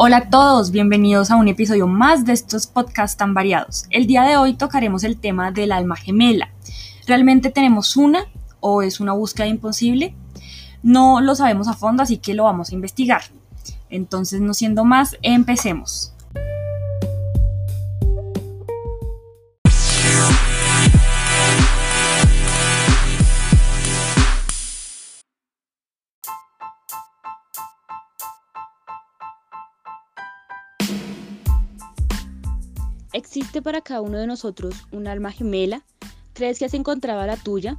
Hola a todos, bienvenidos a un episodio más de estos podcasts tan variados. El día de hoy tocaremos el tema del alma gemela. ¿Realmente tenemos una o es una búsqueda imposible? No lo sabemos a fondo, así que lo vamos a investigar. Entonces, no siendo más, empecemos. ¿Existe para cada uno de nosotros un alma gemela? ¿Crees que has encontrado la tuya?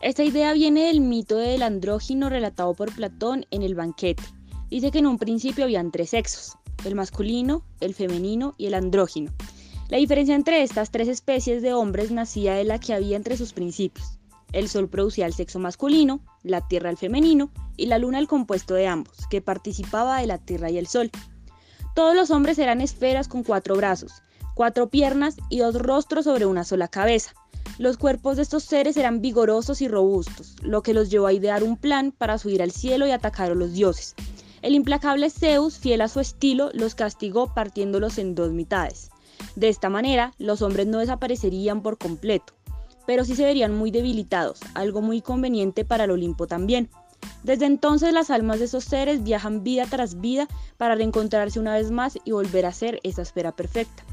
Esta idea viene del mito del andrógino relatado por Platón en el banquete. Dice que en un principio habían tres sexos, el masculino, el femenino y el andrógino. La diferencia entre estas tres especies de hombres nacía de la que había entre sus principios. El sol producía el sexo masculino, la tierra el femenino y la luna el compuesto de ambos, que participaba de la tierra y el sol. Todos los hombres eran esferas con cuatro brazos, cuatro piernas y dos rostros sobre una sola cabeza. Los cuerpos de estos seres eran vigorosos y robustos, lo que los llevó a idear un plan para subir al cielo y atacar a los dioses. El implacable Zeus, fiel a su estilo, los castigó partiéndolos en dos mitades. De esta manera, los hombres no desaparecerían por completo, pero sí se verían muy debilitados, algo muy conveniente para el Olimpo también. Desde entonces las almas de esos seres viajan vida tras vida para reencontrarse una vez más y volver a ser esa esfera perfecta.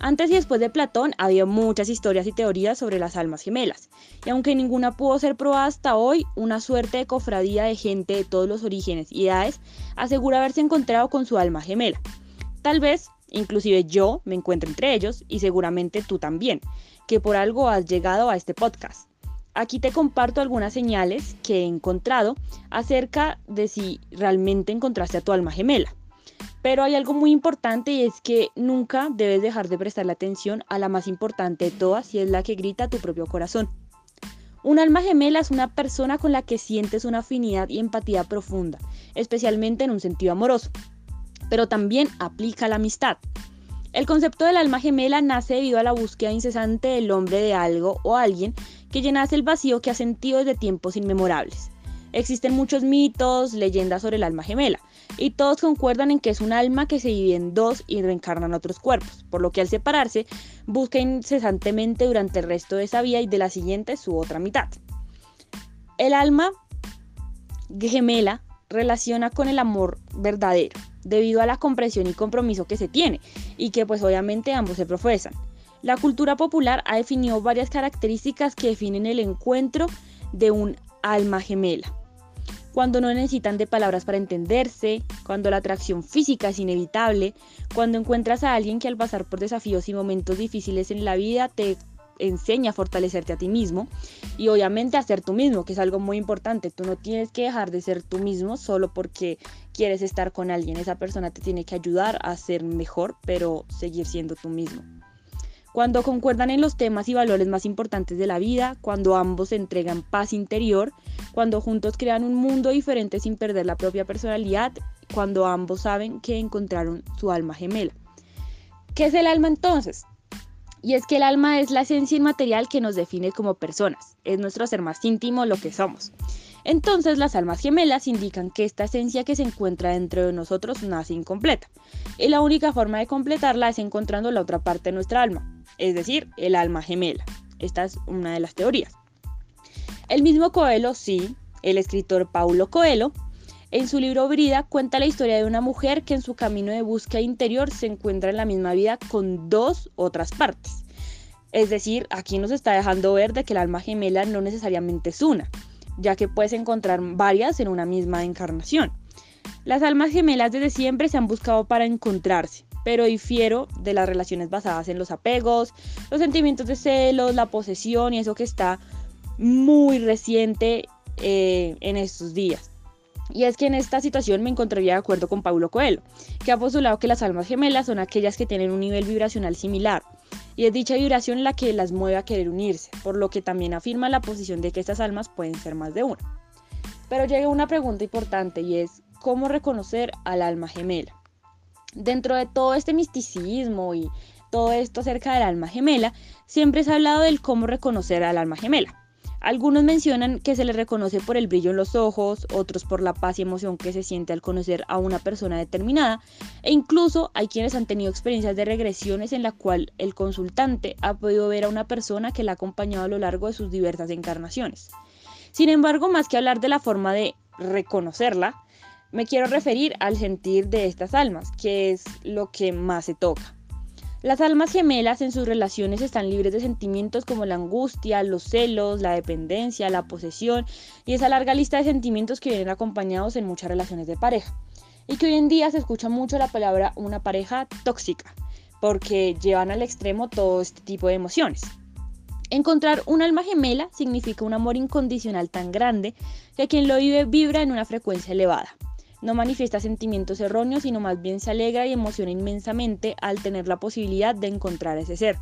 Antes y después de Platón había muchas historias y teorías sobre las almas gemelas, y aunque ninguna pudo ser probada hasta hoy, una suerte de cofradía de gente de todos los orígenes y edades asegura haberse encontrado con su alma gemela. Tal vez, inclusive yo me encuentro entre ellos, y seguramente tú también, que por algo has llegado a este podcast. Aquí te comparto algunas señales que he encontrado acerca de si realmente encontraste a tu alma gemela. Pero hay algo muy importante y es que nunca debes dejar de prestarle atención a la más importante de todas y es la que grita tu propio corazón. Un alma gemela es una persona con la que sientes una afinidad y empatía profunda, especialmente en un sentido amoroso, pero también aplica la amistad. El concepto del alma gemela nace debido a la búsqueda incesante del hombre de algo o alguien que llenase el vacío que ha sentido desde tiempos inmemorables. Existen muchos mitos, leyendas sobre el alma gemela, y todos concuerdan en que es un alma que se divide en dos y reencarna en otros cuerpos, por lo que al separarse busca incesantemente durante el resto de esa vida y de la siguiente su otra mitad. El alma gemela relaciona con el amor verdadero, debido a la comprensión y compromiso que se tiene, y que pues obviamente ambos se profesan. La cultura popular ha definido varias características que definen el encuentro de un alma gemela cuando no necesitan de palabras para entenderse, cuando la atracción física es inevitable, cuando encuentras a alguien que al pasar por desafíos y momentos difíciles en la vida te enseña a fortalecerte a ti mismo y obviamente a ser tú mismo, que es algo muy importante. Tú no tienes que dejar de ser tú mismo solo porque quieres estar con alguien. Esa persona te tiene que ayudar a ser mejor, pero seguir siendo tú mismo cuando concuerdan en los temas y valores más importantes de la vida, cuando ambos entregan paz interior, cuando juntos crean un mundo diferente sin perder la propia personalidad, cuando ambos saben que encontraron su alma gemela. ¿Qué es el alma entonces? Y es que el alma es la esencia inmaterial que nos define como personas, es nuestro ser más íntimo, lo que somos. Entonces las almas gemelas indican que esta esencia que se encuentra dentro de nosotros nace incompleta, y la única forma de completarla es encontrando la otra parte de nuestra alma, es decir, el alma gemela. Esta es una de las teorías. El mismo Coelho, sí, el escritor Paulo Coelho, en su libro Brida cuenta la historia de una mujer que en su camino de búsqueda interior se encuentra en la misma vida con dos otras partes. Es decir, aquí nos está dejando ver de que el alma gemela no necesariamente es una, ya que puedes encontrar varias en una misma encarnación. Las almas gemelas desde siempre se han buscado para encontrarse, pero difiero de las relaciones basadas en los apegos, los sentimientos de celos, la posesión y eso que está muy reciente eh, en estos días. Y es que en esta situación me encontraría de acuerdo con Paulo Coelho, que ha postulado que las almas gemelas son aquellas que tienen un nivel vibracional similar, y es dicha vibración la que las mueve a querer unirse, por lo que también afirma la posición de que estas almas pueden ser más de una. Pero llega una pregunta importante y es, ¿cómo reconocer al alma gemela? Dentro de todo este misticismo y todo esto acerca del alma gemela, siempre se ha hablado del cómo reconocer al alma gemela. Algunos mencionan que se le reconoce por el brillo en los ojos, otros por la paz y emoción que se siente al conocer a una persona determinada, e incluso hay quienes han tenido experiencias de regresiones en la cual el consultante ha podido ver a una persona que la ha acompañado a lo largo de sus diversas encarnaciones. Sin embargo, más que hablar de la forma de reconocerla, me quiero referir al sentir de estas almas, que es lo que más se toca. Las almas gemelas en sus relaciones están libres de sentimientos como la angustia, los celos, la dependencia, la posesión y esa larga lista de sentimientos que vienen acompañados en muchas relaciones de pareja. Y que hoy en día se escucha mucho la palabra una pareja tóxica, porque llevan al extremo todo este tipo de emociones. Encontrar un alma gemela significa un amor incondicional tan grande que quien lo vive vibra en una frecuencia elevada no manifiesta sentimientos erróneos, sino más bien se alegra y emociona inmensamente al tener la posibilidad de encontrar ese ser.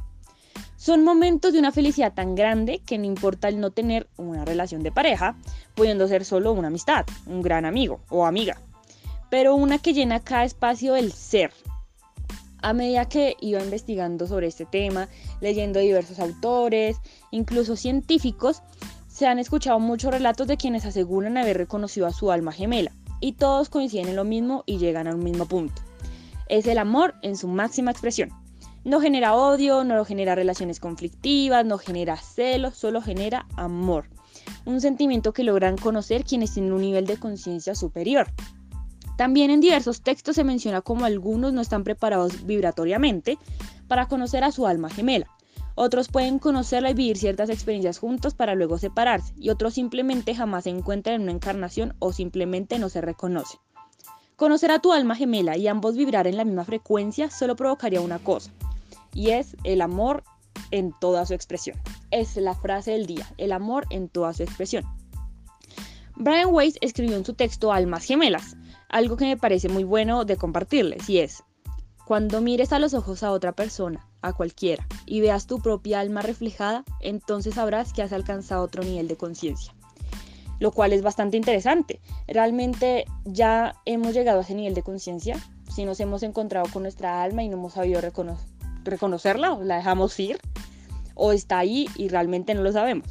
Son momentos de una felicidad tan grande que no importa el no tener una relación de pareja, pudiendo ser solo una amistad, un gran amigo o amiga, pero una que llena cada espacio del ser. A medida que iba investigando sobre este tema, leyendo diversos autores, incluso científicos, se han escuchado muchos relatos de quienes aseguran haber reconocido a su alma gemela y todos coinciden en lo mismo y llegan a un mismo punto. Es el amor en su máxima expresión. No genera odio, no genera relaciones conflictivas, no genera celos, solo genera amor. Un sentimiento que logran conocer quienes tienen un nivel de conciencia superior. También en diversos textos se menciona como algunos no están preparados vibratoriamente para conocer a su alma gemela. Otros pueden conocerla y vivir ciertas experiencias juntos para luego separarse, y otros simplemente jamás se encuentran en una encarnación o simplemente no se reconocen. Conocer a tu alma gemela y ambos vibrar en la misma frecuencia solo provocaría una cosa, y es el amor en toda su expresión. Es la frase del día, el amor en toda su expresión. Brian Weiss escribió en su texto Almas Gemelas, algo que me parece muy bueno de compartirles, y es, cuando mires a los ojos a otra persona, a cualquiera, y veas tu propia alma reflejada, entonces sabrás que has alcanzado otro nivel de conciencia. Lo cual es bastante interesante. Realmente ya hemos llegado a ese nivel de conciencia. Si nos hemos encontrado con nuestra alma y no hemos sabido reconocerla, o la dejamos ir, o está ahí y realmente no lo sabemos.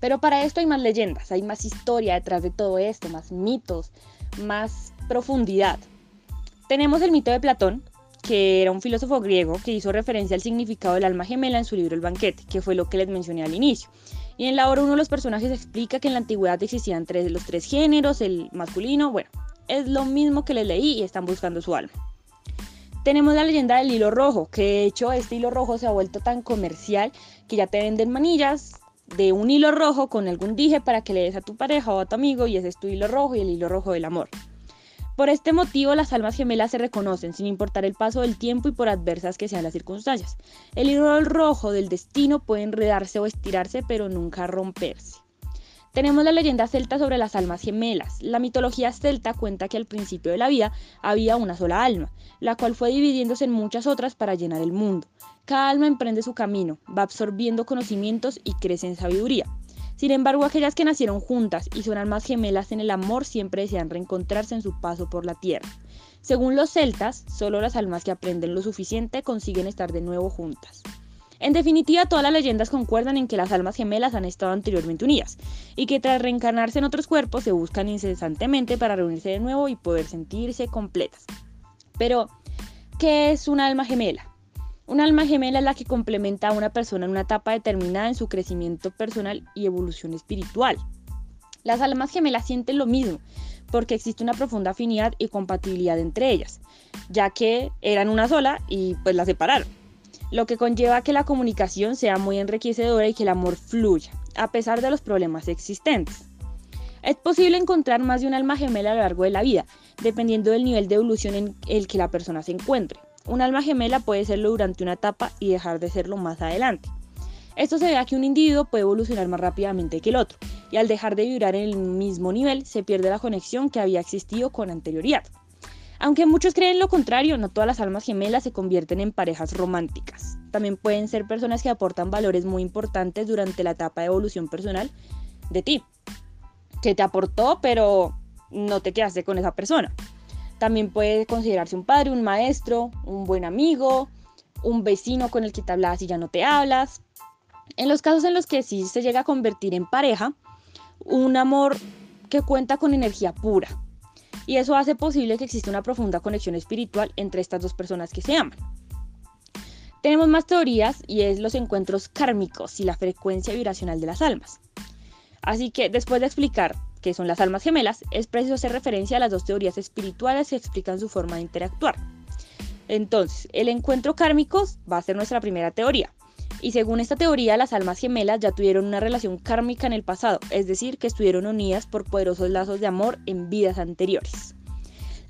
Pero para esto hay más leyendas, hay más historia detrás de todo esto, más mitos, más profundidad. Tenemos el mito de Platón, que era un filósofo griego que hizo referencia al significado del alma gemela en su libro El banquete, que fue lo que les mencioné al inicio. Y en la obra uno de los personajes explica que en la antigüedad existían tres, los tres géneros, el masculino, bueno, es lo mismo que les leí y están buscando su alma. Tenemos la leyenda del hilo rojo, que de hecho este hilo rojo se ha vuelto tan comercial que ya te venden manillas de un hilo rojo con algún dije para que le des a tu pareja o a tu amigo y ese es tu hilo rojo y el hilo rojo del amor. Por este motivo, las almas gemelas se reconocen sin importar el paso del tiempo y por adversas que sean las circunstancias. El hilo rojo del destino puede enredarse o estirarse, pero nunca romperse. Tenemos la leyenda celta sobre las almas gemelas. La mitología celta cuenta que al principio de la vida había una sola alma, la cual fue dividiéndose en muchas otras para llenar el mundo. Cada alma emprende su camino, va absorbiendo conocimientos y crece en sabiduría. Sin embargo, aquellas que nacieron juntas y son almas gemelas en el amor siempre desean reencontrarse en su paso por la tierra. Según los celtas, solo las almas que aprenden lo suficiente consiguen estar de nuevo juntas. En definitiva, todas las leyendas concuerdan en que las almas gemelas han estado anteriormente unidas y que tras reencarnarse en otros cuerpos se buscan incesantemente para reunirse de nuevo y poder sentirse completas. Pero, ¿qué es una alma gemela? Un alma gemela es la que complementa a una persona en una etapa determinada en su crecimiento personal y evolución espiritual. Las almas gemelas sienten lo mismo, porque existe una profunda afinidad y compatibilidad entre ellas, ya que eran una sola y pues la separaron, lo que conlleva que la comunicación sea muy enriquecedora y que el amor fluya, a pesar de los problemas existentes. Es posible encontrar más de un alma gemela a lo largo de la vida, dependiendo del nivel de evolución en el que la persona se encuentre. Un alma gemela puede serlo durante una etapa y dejar de serlo más adelante. Esto se ve a que un individuo puede evolucionar más rápidamente que el otro, y al dejar de vibrar en el mismo nivel se pierde la conexión que había existido con anterioridad. Aunque muchos creen lo contrario, no todas las almas gemelas se convierten en parejas románticas. También pueden ser personas que aportan valores muy importantes durante la etapa de evolución personal de ti, que te aportó, pero no te quedaste con esa persona. También puede considerarse un padre, un maestro, un buen amigo, un vecino con el que te hablas y ya no te hablas. En los casos en los que sí se llega a convertir en pareja, un amor que cuenta con energía pura. Y eso hace posible que exista una profunda conexión espiritual entre estas dos personas que se aman. Tenemos más teorías y es los encuentros kármicos y la frecuencia vibracional de las almas. Así que después de explicar qué son las almas gemelas, es preciso hacer referencia a las dos teorías espirituales que explican su forma de interactuar. Entonces, el encuentro kármico va a ser nuestra primera teoría. Y según esta teoría, las almas gemelas ya tuvieron una relación kármica en el pasado, es decir, que estuvieron unidas por poderosos lazos de amor en vidas anteriores.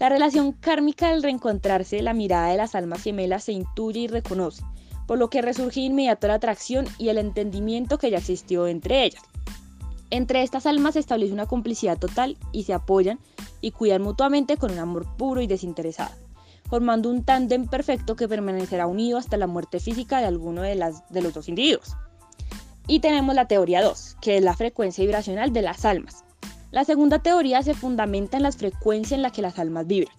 La relación kármica al reencontrarse, la mirada de las almas gemelas se intuye y reconoce, por lo que resurge inmediato la atracción y el entendimiento que ya existió entre ellas. Entre estas almas se establece una complicidad total y se apoyan y cuidan mutuamente con un amor puro y desinteresado formando un tándem perfecto que permanecerá unido hasta la muerte física de alguno de, los dos individuos. Y tenemos la teoría 2, que es la frecuencia vibracional de las almas. La segunda teoría se fundamenta en las frecuencias en las que las almas vibran.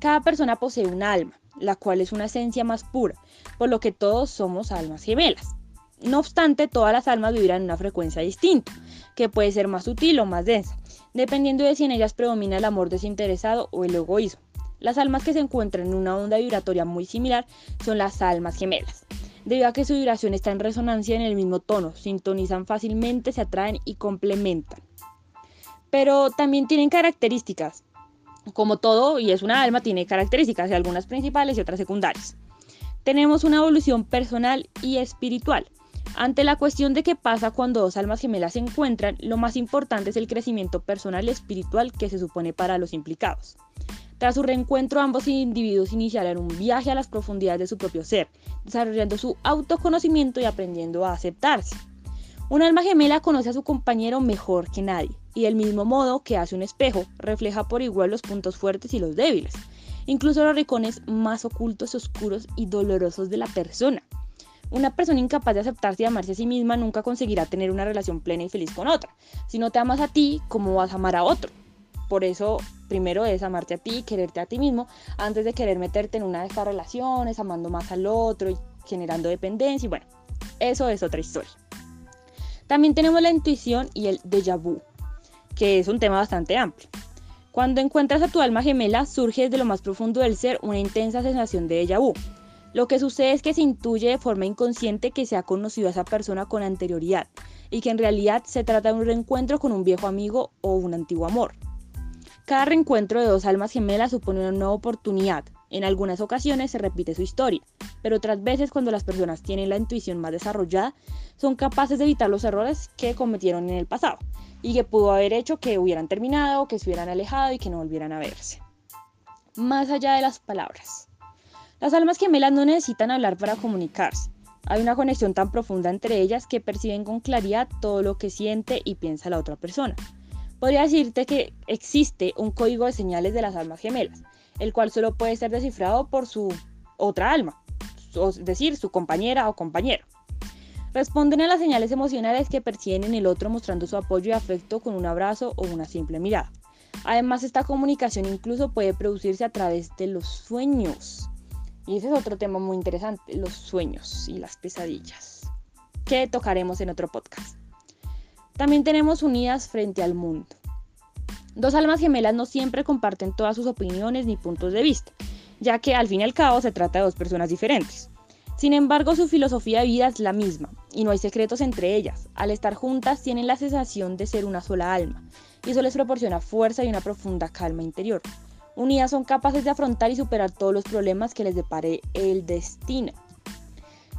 Cada persona posee una alma, la cual es una esencia más pura, por lo que todos somos almas gemelas. No obstante, todas las almas vibran en una frecuencia distinta, que puede ser más sutil o más densa, dependiendo de si en ellas predomina el amor desinteresado o el egoísmo. Las almas que se encuentran en una onda vibratoria muy similar son las almas gemelas. Debido a que su vibración está en resonancia en el mismo tono, sintonizan fácilmente, se atraen y complementan. Pero también tienen características. Como todo, y es una alma, tiene características, algunas principales y otras secundarias. Tenemos una evolución personal y espiritual. Ante la cuestión de qué pasa cuando dos almas gemelas se encuentran, lo más importante es el crecimiento personal y espiritual que se supone para los implicados. Tras su reencuentro, ambos individuos iniciarán un viaje a las profundidades de su propio ser, desarrollando su autoconocimiento y aprendiendo a aceptarse. Un alma gemela conoce a su compañero mejor que nadie, y del mismo modo que hace un espejo, refleja por igual los puntos fuertes y los débiles, incluso los rincones más ocultos, oscuros y dolorosos de la persona. Una persona incapaz de aceptarse y amarse a sí misma nunca conseguirá tener una relación plena y feliz con otra. Si no te amas a ti, ¿cómo vas a amar a otro? Por eso, primero es amarte a ti, quererte a ti mismo, antes de querer meterte en una de estas relaciones, amando más al otro y generando dependencia. Y bueno, eso es otra historia. También tenemos la intuición y el déjà vu, que es un tema bastante amplio. Cuando encuentras a tu alma gemela, surge desde lo más profundo del ser una intensa sensación de déjà vu. Lo que sucede es que se intuye de forma inconsciente que se ha conocido a esa persona con anterioridad y que en realidad se trata de un reencuentro con un viejo amigo o un antiguo amor. Cada reencuentro de dos almas gemelas supone una nueva oportunidad. En algunas ocasiones se repite su historia, pero otras veces cuando las personas tienen la intuición más desarrollada, son capaces de evitar los errores que cometieron en el pasado y que pudo haber hecho que hubieran terminado, que se hubieran alejado y que no volvieran a verse. Más allá de las palabras. Las almas gemelas no necesitan hablar para comunicarse. Hay una conexión tan profunda entre ellas que perciben con claridad todo lo que siente y piensa la otra persona podría decirte que existe un código de señales de las almas gemelas, el cual solo puede ser descifrado por su otra alma, es decir, su compañera o compañero. Responden a las señales emocionales que perciben en el otro mostrando su apoyo y afecto con un abrazo o una simple mirada. Además, esta comunicación incluso puede producirse a través de los sueños. Y ese es otro tema muy interesante, los sueños y las pesadillas, que tocaremos en otro podcast. También tenemos unidas frente al mundo. Dos almas gemelas no siempre comparten todas sus opiniones ni puntos de vista, ya que al fin y al cabo se trata de dos personas diferentes. Sin embargo, su filosofía de vida es la misma, y no hay secretos entre ellas. Al estar juntas tienen la sensación de ser una sola alma, y eso les proporciona fuerza y una profunda calma interior. Unidas son capaces de afrontar y superar todos los problemas que les depare el destino.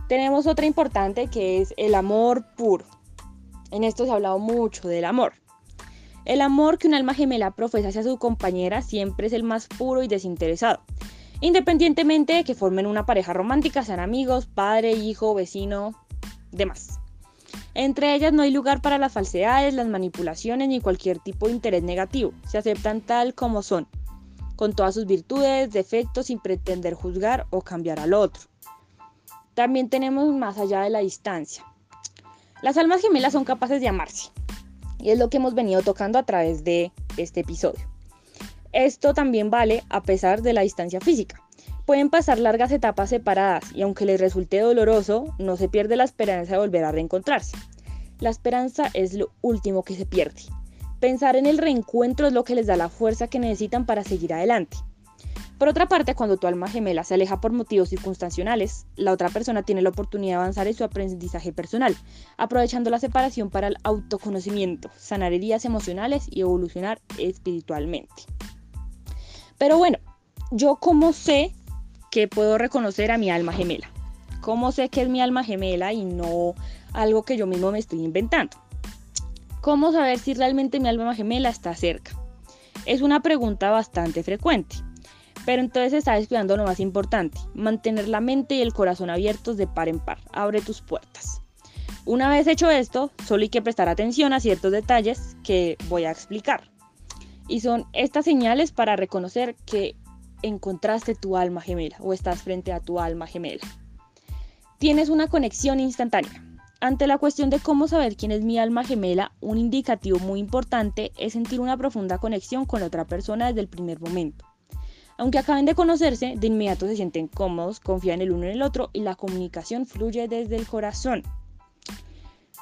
Tenemos otra importante que es el amor puro. En esto se ha hablado mucho del amor. El amor que un alma gemela profesa hacia su compañera siempre es el más puro y desinteresado, independientemente de que formen una pareja romántica, sean amigos, padre, hijo, vecino, demás. Entre ellas no hay lugar para las falsedades, las manipulaciones ni cualquier tipo de interés negativo. Se aceptan tal como son, con todas sus virtudes, defectos, sin pretender juzgar o cambiar al otro. También tenemos más allá de la distancia. Las almas gemelas son capaces de amarse. Y es lo que hemos venido tocando a través de este episodio. Esto también vale a pesar de la distancia física. Pueden pasar largas etapas separadas y aunque les resulte doloroso, no se pierde la esperanza de volver a reencontrarse. La esperanza es lo último que se pierde. Pensar en el reencuentro es lo que les da la fuerza que necesitan para seguir adelante. Por otra parte, cuando tu alma gemela se aleja por motivos circunstanciales, la otra persona tiene la oportunidad de avanzar en su aprendizaje personal, aprovechando la separación para el autoconocimiento, sanar heridas emocionales y evolucionar espiritualmente. Pero bueno, yo cómo sé que puedo reconocer a mi alma gemela. ¿Cómo sé que es mi alma gemela y no algo que yo mismo me estoy inventando? ¿Cómo saber si realmente mi alma gemela está cerca? Es una pregunta bastante frecuente. Pero entonces estás descuidando lo más importante, mantener la mente y el corazón abiertos de par en par. Abre tus puertas. Una vez hecho esto, solo hay que prestar atención a ciertos detalles que voy a explicar. Y son estas señales para reconocer que encontraste tu alma gemela o estás frente a tu alma gemela. Tienes una conexión instantánea. Ante la cuestión de cómo saber quién es mi alma gemela, un indicativo muy importante es sentir una profunda conexión con la otra persona desde el primer momento. Aunque acaben de conocerse, de inmediato se sienten cómodos, confían el uno en el otro y la comunicación fluye desde el corazón.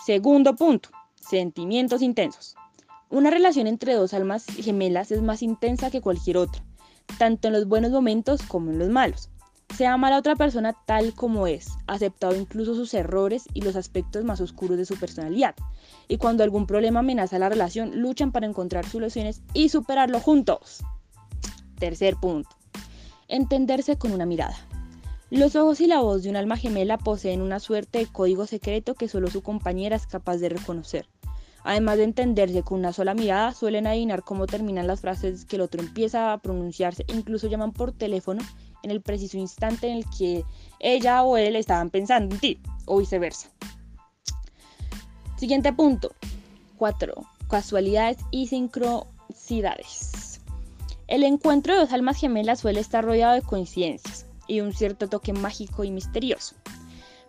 Segundo punto, sentimientos intensos. Una relación entre dos almas gemelas es más intensa que cualquier otra, tanto en los buenos momentos como en los malos. Se ama a la otra persona tal como es, aceptado incluso sus errores y los aspectos más oscuros de su personalidad. Y cuando algún problema amenaza la relación, luchan para encontrar soluciones y superarlo juntos. Tercer punto. Entenderse con una mirada. Los ojos y la voz de un alma gemela poseen una suerte de código secreto que solo su compañera es capaz de reconocer. Además de entenderse con una sola mirada, suelen adivinar cómo terminan las frases que el otro empieza a pronunciarse incluso llaman por teléfono en el preciso instante en el que ella o él estaban pensando en ti, o viceversa. Siguiente punto. 4. Casualidades y sincronicidades. El encuentro de dos almas gemelas suele estar rodeado de coincidencias y un cierto toque mágico y misterioso.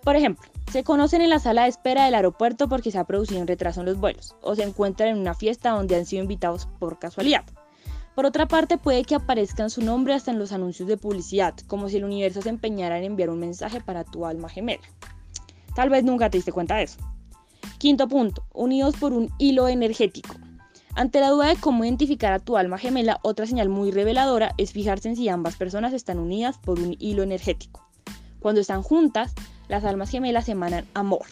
Por ejemplo, se conocen en la sala de espera del aeropuerto porque se ha producido un retraso en los vuelos, o se encuentran en una fiesta donde han sido invitados por casualidad. Por otra parte, puede que aparezcan su nombre hasta en los anuncios de publicidad, como si el universo se empeñara en enviar un mensaje para tu alma gemela. Tal vez nunca te diste cuenta de eso. Quinto punto, unidos por un hilo energético. Ante la duda de cómo identificar a tu alma gemela, otra señal muy reveladora es fijarse en si ambas personas están unidas por un hilo energético. Cuando están juntas, las almas gemelas emanan amor.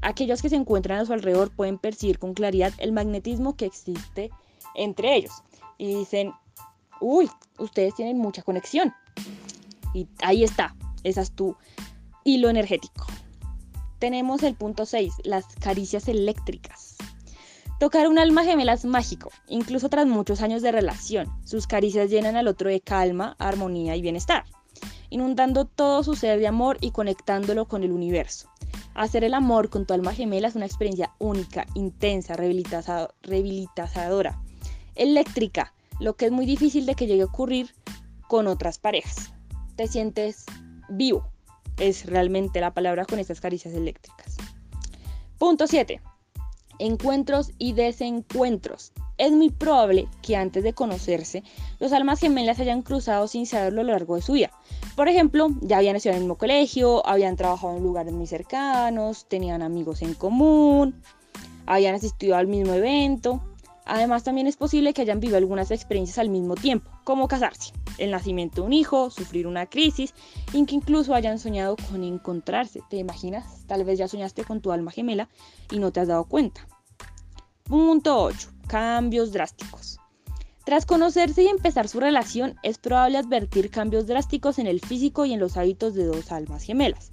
Aquellos que se encuentran a su alrededor pueden percibir con claridad el magnetismo que existe entre ellos y dicen, uy, ustedes tienen mucha conexión. Y ahí está, esa es tu hilo energético. Tenemos el punto 6, las caricias eléctricas. Tocar un alma gemela es mágico, incluso tras muchos años de relación. Sus caricias llenan al otro de calma, armonía y bienestar, inundando todo su ser de amor y conectándolo con el universo. Hacer el amor con tu alma gemela es una experiencia única, intensa, rehabilitadora, eléctrica, lo que es muy difícil de que llegue a ocurrir con otras parejas. Te sientes vivo, es realmente la palabra con estas caricias eléctricas. Punto 7 encuentros y desencuentros. Es muy probable que antes de conocerse, los almas gemelas hayan cruzado sin saberlo a lo largo de su vida. Por ejemplo, ya habían estudiado en el mismo colegio, habían trabajado en lugares muy cercanos, tenían amigos en común, habían asistido al mismo evento. Además, también es posible que hayan vivido algunas experiencias al mismo tiempo, como casarse, el nacimiento de un hijo, sufrir una crisis, y que incluso hayan soñado con encontrarse. ¿Te imaginas? Tal vez ya soñaste con tu alma gemela y no te has dado cuenta. Punto 8. Cambios drásticos. Tras conocerse y empezar su relación, es probable advertir cambios drásticos en el físico y en los hábitos de dos almas gemelas.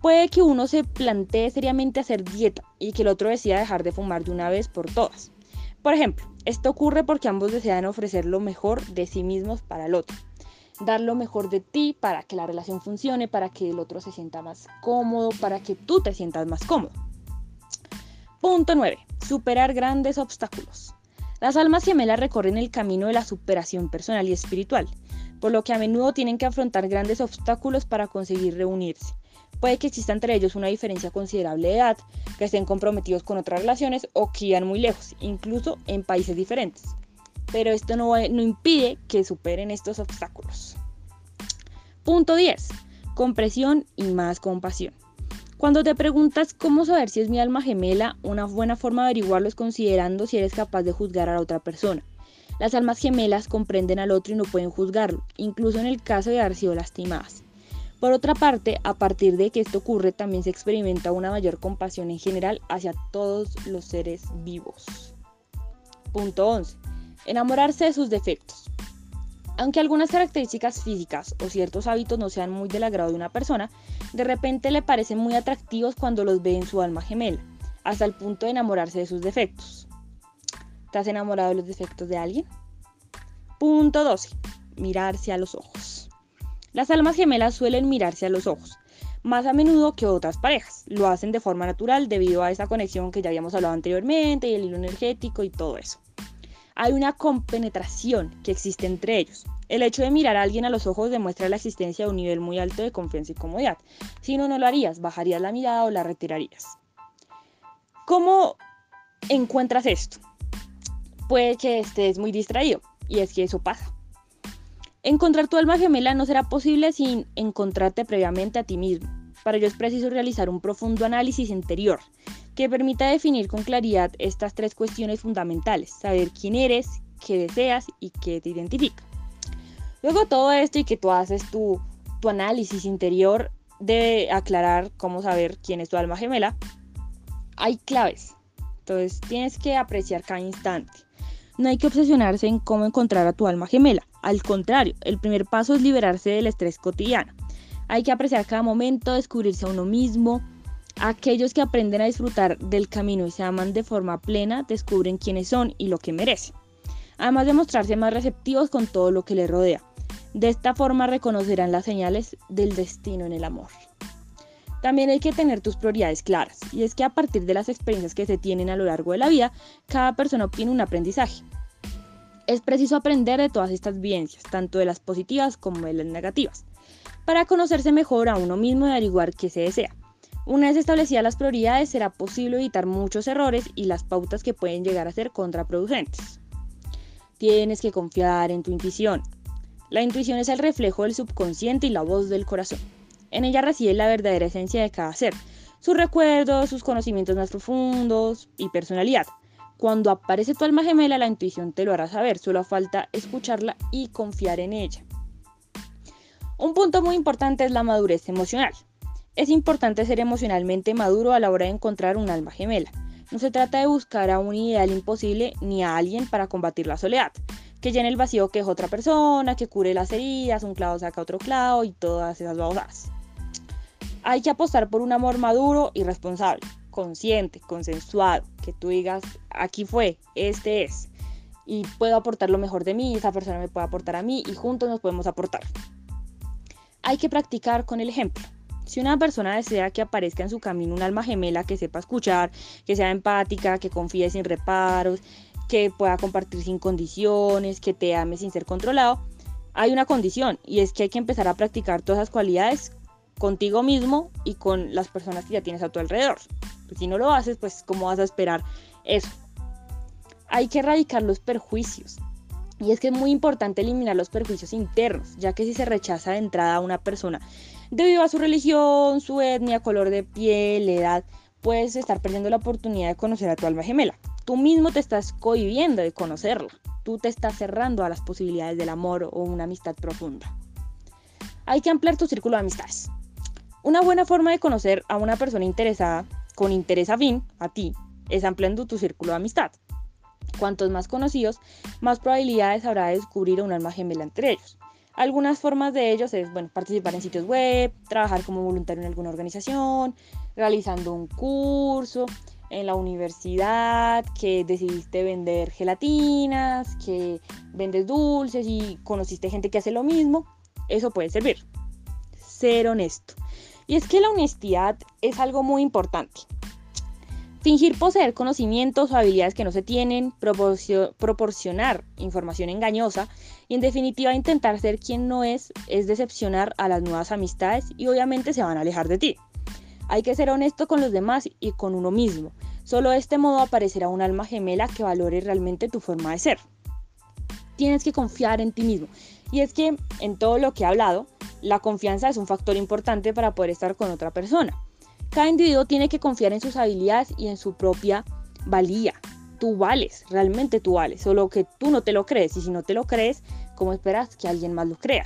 Puede que uno se plantee seriamente hacer dieta y que el otro decida dejar de fumar de una vez por todas. Por ejemplo, esto ocurre porque ambos desean ofrecer lo mejor de sí mismos para el otro. Dar lo mejor de ti para que la relación funcione, para que el otro se sienta más cómodo, para que tú te sientas más cómodo. Punto 9. Superar grandes obstáculos. Las almas gemelas recorren el camino de la superación personal y espiritual, por lo que a menudo tienen que afrontar grandes obstáculos para conseguir reunirse. Puede que exista entre ellos una diferencia considerable de edad, que estén comprometidos con otras relaciones o que iban muy lejos, incluso en países diferentes. Pero esto no, no impide que superen estos obstáculos. Punto 10. Compresión y más compasión. Cuando te preguntas cómo saber si es mi alma gemela, una buena forma de averiguarlo es considerando si eres capaz de juzgar a la otra persona. Las almas gemelas comprenden al otro y no pueden juzgarlo, incluso en el caso de haber sido lastimadas. Por otra parte, a partir de que esto ocurre, también se experimenta una mayor compasión en general hacia todos los seres vivos. Punto 11. Enamorarse de sus defectos. Aunque algunas características físicas o ciertos hábitos no sean muy del agrado de una persona, de repente le parecen muy atractivos cuando los ve en su alma gemela, hasta el punto de enamorarse de sus defectos. ¿Te has enamorado de los defectos de alguien? Punto 12. Mirarse a los ojos. Las almas gemelas suelen mirarse a los ojos, más a menudo que otras parejas. Lo hacen de forma natural debido a esa conexión que ya habíamos hablado anteriormente y el hilo energético y todo eso hay una compenetración que existe entre ellos. El hecho de mirar a alguien a los ojos demuestra la existencia de un nivel muy alto de confianza y comodidad. Si no, no lo harías, bajarías la mirada o la retirarías. ¿Cómo encuentras esto? Puede que estés muy distraído, y es que eso pasa. Encontrar tu alma gemela no será posible sin encontrarte previamente a ti mismo. Para ello es preciso realizar un profundo análisis interior que permita definir con claridad estas tres cuestiones fundamentales, saber quién eres, qué deseas y qué te identifica. Luego todo esto y que tú haces tu, tu análisis interior de aclarar cómo saber quién es tu alma gemela, hay claves. Entonces tienes que apreciar cada instante. No hay que obsesionarse en cómo encontrar a tu alma gemela. Al contrario, el primer paso es liberarse del estrés cotidiano. Hay que apreciar cada momento, descubrirse a uno mismo, Aquellos que aprenden a disfrutar del camino y se aman de forma plena descubren quiénes son y lo que merecen, además de mostrarse más receptivos con todo lo que les rodea. De esta forma reconocerán las señales del destino en el amor. También hay que tener tus prioridades claras, y es que a partir de las experiencias que se tienen a lo largo de la vida, cada persona obtiene un aprendizaje. Es preciso aprender de todas estas vivencias, tanto de las positivas como de las negativas, para conocerse mejor a uno mismo y averiguar qué se desea. Una vez establecidas las prioridades, será posible evitar muchos errores y las pautas que pueden llegar a ser contraproducentes. Tienes que confiar en tu intuición. La intuición es el reflejo del subconsciente y la voz del corazón. En ella reside la verdadera esencia de cada ser, sus recuerdos, sus conocimientos más profundos y personalidad. Cuando aparece tu alma gemela, la intuición te lo hará saber, solo falta escucharla y confiar en ella. Un punto muy importante es la madurez emocional. Es importante ser emocionalmente maduro a la hora de encontrar un alma gemela. No se trata de buscar a un ideal imposible ni a alguien para combatir la soledad, que llene el vacío que es otra persona, que cure las heridas, un clavo saca otro clavo y todas esas babosadas. Hay que apostar por un amor maduro y responsable, consciente, consensuado, que tú digas, aquí fue, este es, y puedo aportar lo mejor de mí, esa persona me puede aportar a mí y juntos nos podemos aportar. Hay que practicar con el ejemplo. Si una persona desea que aparezca en su camino un alma gemela que sepa escuchar, que sea empática, que confíe sin reparos, que pueda compartir sin condiciones, que te ame sin ser controlado, hay una condición y es que hay que empezar a practicar todas esas cualidades contigo mismo y con las personas que ya tienes a tu alrededor. Si no lo haces, pues ¿cómo vas a esperar eso? Hay que erradicar los perjuicios. Y es que es muy importante eliminar los perjuicios internos, ya que si se rechaza de entrada a una persona debido a su religión, su etnia, color de piel, edad, puedes estar perdiendo la oportunidad de conocer a tu alma gemela. Tú mismo te estás cohibiendo de conocerla. Tú te estás cerrando a las posibilidades del amor o una amistad profunda. Hay que ampliar tu círculo de amistades. Una buena forma de conocer a una persona interesada, con interés afín a ti, es ampliando tu círculo de amistad. Cuantos más conocidos, más probabilidades habrá de descubrir un alma gemela entre ellos. Algunas formas de ellos es bueno, participar en sitios web, trabajar como voluntario en alguna organización, realizando un curso en la universidad, que decidiste vender gelatinas, que vendes dulces y conociste gente que hace lo mismo. Eso puede servir. Ser honesto. Y es que la honestidad es algo muy importante. Fingir poseer conocimientos o habilidades que no se tienen, proporcionar información engañosa y en definitiva intentar ser quien no es es decepcionar a las nuevas amistades y obviamente se van a alejar de ti. Hay que ser honesto con los demás y con uno mismo. Solo de este modo aparecerá un alma gemela que valore realmente tu forma de ser. Tienes que confiar en ti mismo. Y es que en todo lo que he hablado, La confianza es un factor importante para poder estar con otra persona. Cada individuo tiene que confiar en sus habilidades y en su propia valía. Tú vales, realmente tú vales, solo que tú no te lo crees y si no te lo crees, ¿cómo esperas que alguien más lo crea?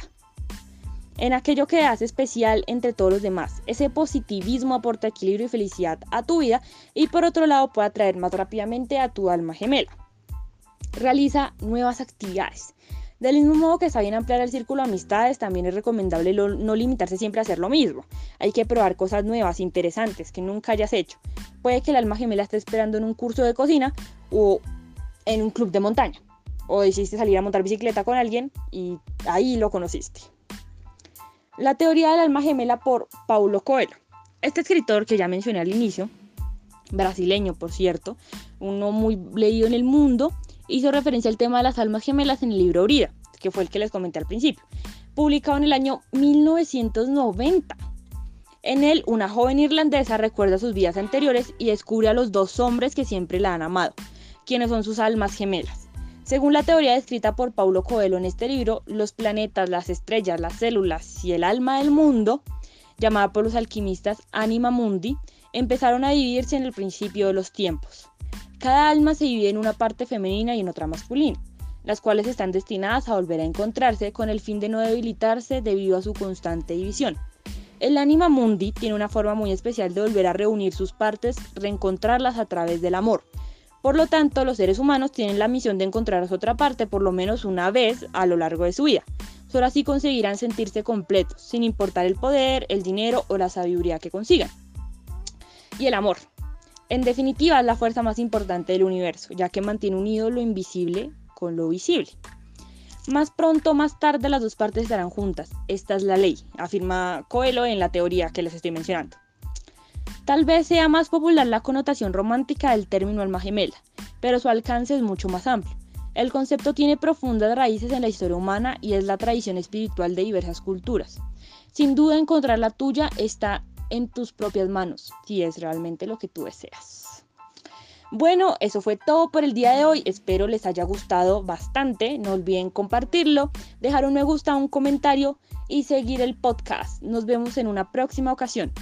En aquello que hace especial entre todos los demás, ese positivismo aporta equilibrio y felicidad a tu vida y por otro lado puede atraer más rápidamente a tu alma gemela. Realiza nuevas actividades. Del mismo modo que está bien ampliar el círculo de amistades, también es recomendable no limitarse siempre a hacer lo mismo. Hay que probar cosas nuevas, interesantes, que nunca hayas hecho. Puede que el alma gemela esté esperando en un curso de cocina o en un club de montaña. O decidiste salir a montar bicicleta con alguien y ahí lo conociste. La teoría del alma gemela por Paulo Coelho. Este escritor que ya mencioné al inicio, brasileño por cierto, uno muy leído en el mundo, hizo referencia al tema de las almas gemelas en el libro Brida, que fue el que les comenté al principio, publicado en el año 1990. En él, una joven irlandesa recuerda sus vidas anteriores y descubre a los dos hombres que siempre la han amado, quienes son sus almas gemelas. Según la teoría descrita por Paulo Coelho en este libro, los planetas, las estrellas, las células y el alma del mundo, llamada por los alquimistas Anima Mundi, empezaron a dividirse en el principio de los tiempos. Cada alma se divide en una parte femenina y en otra masculina, las cuales están destinadas a volver a encontrarse con el fin de no debilitarse debido a su constante división. El anima mundi tiene una forma muy especial de volver a reunir sus partes, reencontrarlas a través del amor. Por lo tanto, los seres humanos tienen la misión de encontrar a otra parte por lo menos una vez a lo largo de su vida. Solo así conseguirán sentirse completos, sin importar el poder, el dinero o la sabiduría que consigan. Y el amor. En definitiva, es la fuerza más importante del universo, ya que mantiene unido lo invisible con lo visible. Más pronto o más tarde las dos partes estarán juntas. Esta es la ley, afirma Coelho en la teoría que les estoy mencionando. Tal vez sea más popular la connotación romántica del término alma gemela, pero su alcance es mucho más amplio. El concepto tiene profundas raíces en la historia humana y es la tradición espiritual de diversas culturas. Sin duda encontrar la tuya está en tus propias manos, si es realmente lo que tú deseas. Bueno, eso fue todo por el día de hoy. Espero les haya gustado bastante. No olviden compartirlo, dejar un me gusta, un comentario y seguir el podcast. Nos vemos en una próxima ocasión.